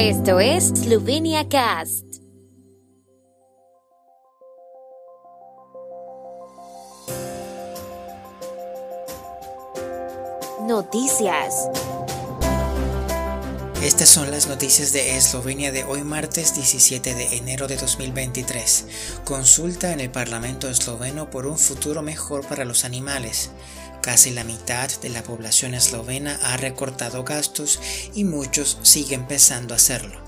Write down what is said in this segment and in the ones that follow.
Esto es Slovenia Cast. Noticias. Estas son las noticias de Eslovenia de hoy martes 17 de enero de 2023. Consulta en el Parlamento esloveno por un futuro mejor para los animales. Casi la mitad de la población eslovena ha recortado gastos y muchos siguen empezando a hacerlo.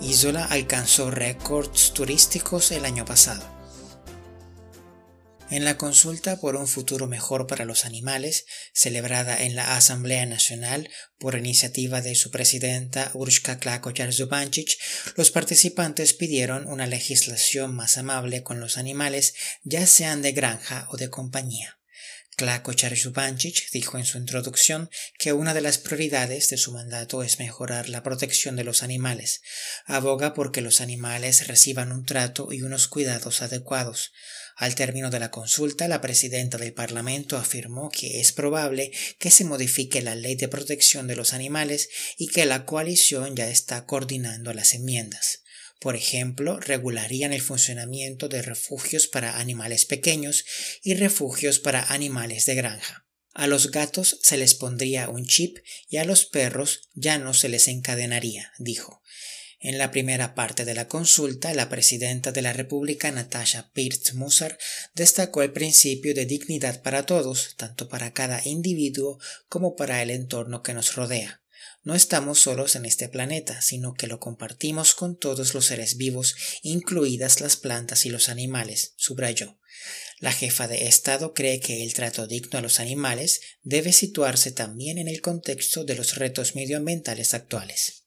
Isola alcanzó récords turísticos el año pasado. En la consulta por un futuro mejor para los animales, celebrada en la Asamblea Nacional por iniciativa de su presidenta Urshka Klakochar Zubancic, los participantes pidieron una legislación más amable con los animales, ya sean de granja o de compañía. Klakochar Zubancic dijo en su introducción que una de las prioridades de su mandato es mejorar la protección de los animales. Aboga porque los animales reciban un trato y unos cuidados adecuados. Al término de la consulta, la presidenta del Parlamento afirmó que es probable que se modifique la ley de protección de los animales y que la coalición ya está coordinando las enmiendas. Por ejemplo, regularían el funcionamiento de refugios para animales pequeños y refugios para animales de granja. A los gatos se les pondría un chip y a los perros ya no se les encadenaría, dijo. En la primera parte de la consulta, la presidenta de la República, Natasha Pirtz Musar, destacó el principio de dignidad para todos, tanto para cada individuo como para el entorno que nos rodea. No estamos solos en este planeta, sino que lo compartimos con todos los seres vivos, incluidas las plantas y los animales, subrayó. La jefa de Estado cree que el trato digno a los animales debe situarse también en el contexto de los retos medioambientales actuales.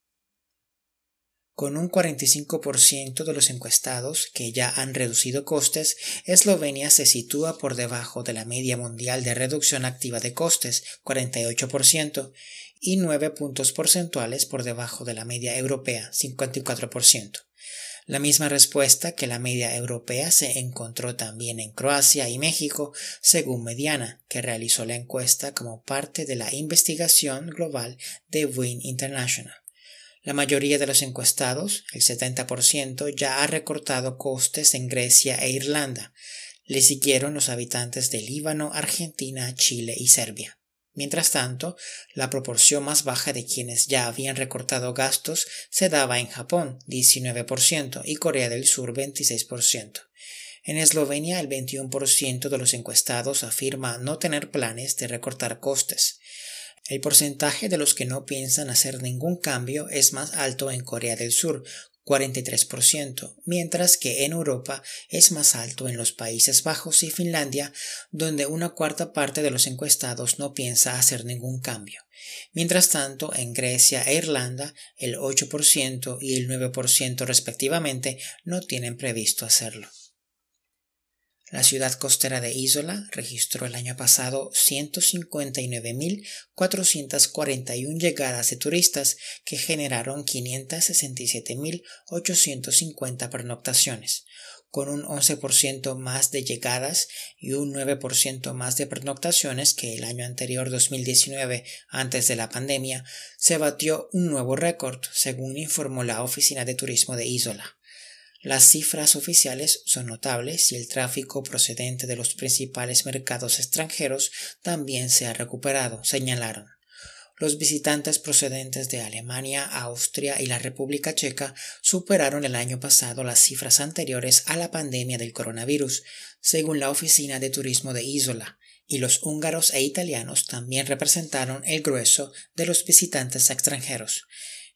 Con un 45% de los encuestados que ya han reducido costes, Eslovenia se sitúa por debajo de la media mundial de reducción activa de costes, 48%, y 9 puntos porcentuales por debajo de la media europea, 54%. La misma respuesta que la media europea se encontró también en Croacia y México, según Mediana, que realizó la encuesta como parte de la investigación global de Win International. La mayoría de los encuestados, el 70%, ya ha recortado costes en Grecia e Irlanda. Le siguieron los habitantes de Líbano, Argentina, Chile y Serbia. Mientras tanto, la proporción más baja de quienes ya habían recortado gastos se daba en Japón, 19%, y Corea del Sur, 26%. En Eslovenia, el 21% de los encuestados afirma no tener planes de recortar costes. El porcentaje de los que no piensan hacer ningún cambio es más alto en Corea del Sur, 43%, mientras que en Europa es más alto en los Países Bajos y Finlandia, donde una cuarta parte de los encuestados no piensa hacer ningún cambio. Mientras tanto, en Grecia e Irlanda, el 8% y el 9% respectivamente no tienen previsto hacerlo. La ciudad costera de Isola registró el año pasado 159.441 llegadas de turistas que generaron 567.850 pernoctaciones, con un 11% más de llegadas y un 9% más de pernoctaciones que el año anterior 2019 antes de la pandemia, se batió un nuevo récord, según informó la Oficina de Turismo de Isola. Las cifras oficiales son notables y el tráfico procedente de los principales mercados extranjeros también se ha recuperado, señalaron. Los visitantes procedentes de Alemania, Austria y la República Checa superaron el año pasado las cifras anteriores a la pandemia del coronavirus, según la Oficina de Turismo de Isola, y los húngaros e italianos también representaron el grueso de los visitantes extranjeros.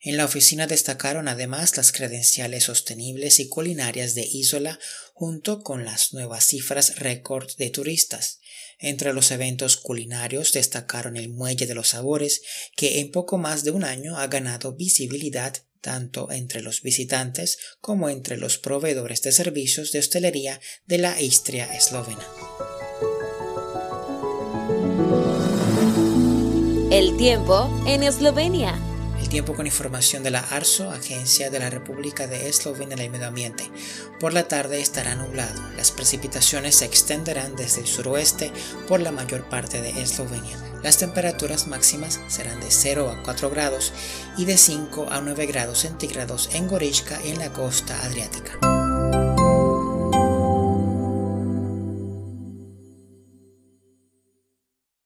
En la oficina destacaron además las credenciales sostenibles y culinarias de Isola junto con las nuevas cifras récord de turistas. Entre los eventos culinarios destacaron el Muelle de los Sabores, que en poco más de un año ha ganado visibilidad tanto entre los visitantes como entre los proveedores de servicios de hostelería de la Istria eslovena. El tiempo en Eslovenia tiempo con información de la ARSO, Agencia de la República de Eslovenia del Medio Ambiente. Por la tarde estará nublado. Las precipitaciones se extenderán desde el suroeste por la mayor parte de Eslovenia. Las temperaturas máximas serán de 0 a 4 grados y de 5 a 9 grados centígrados en Gorishka y en la costa adriática.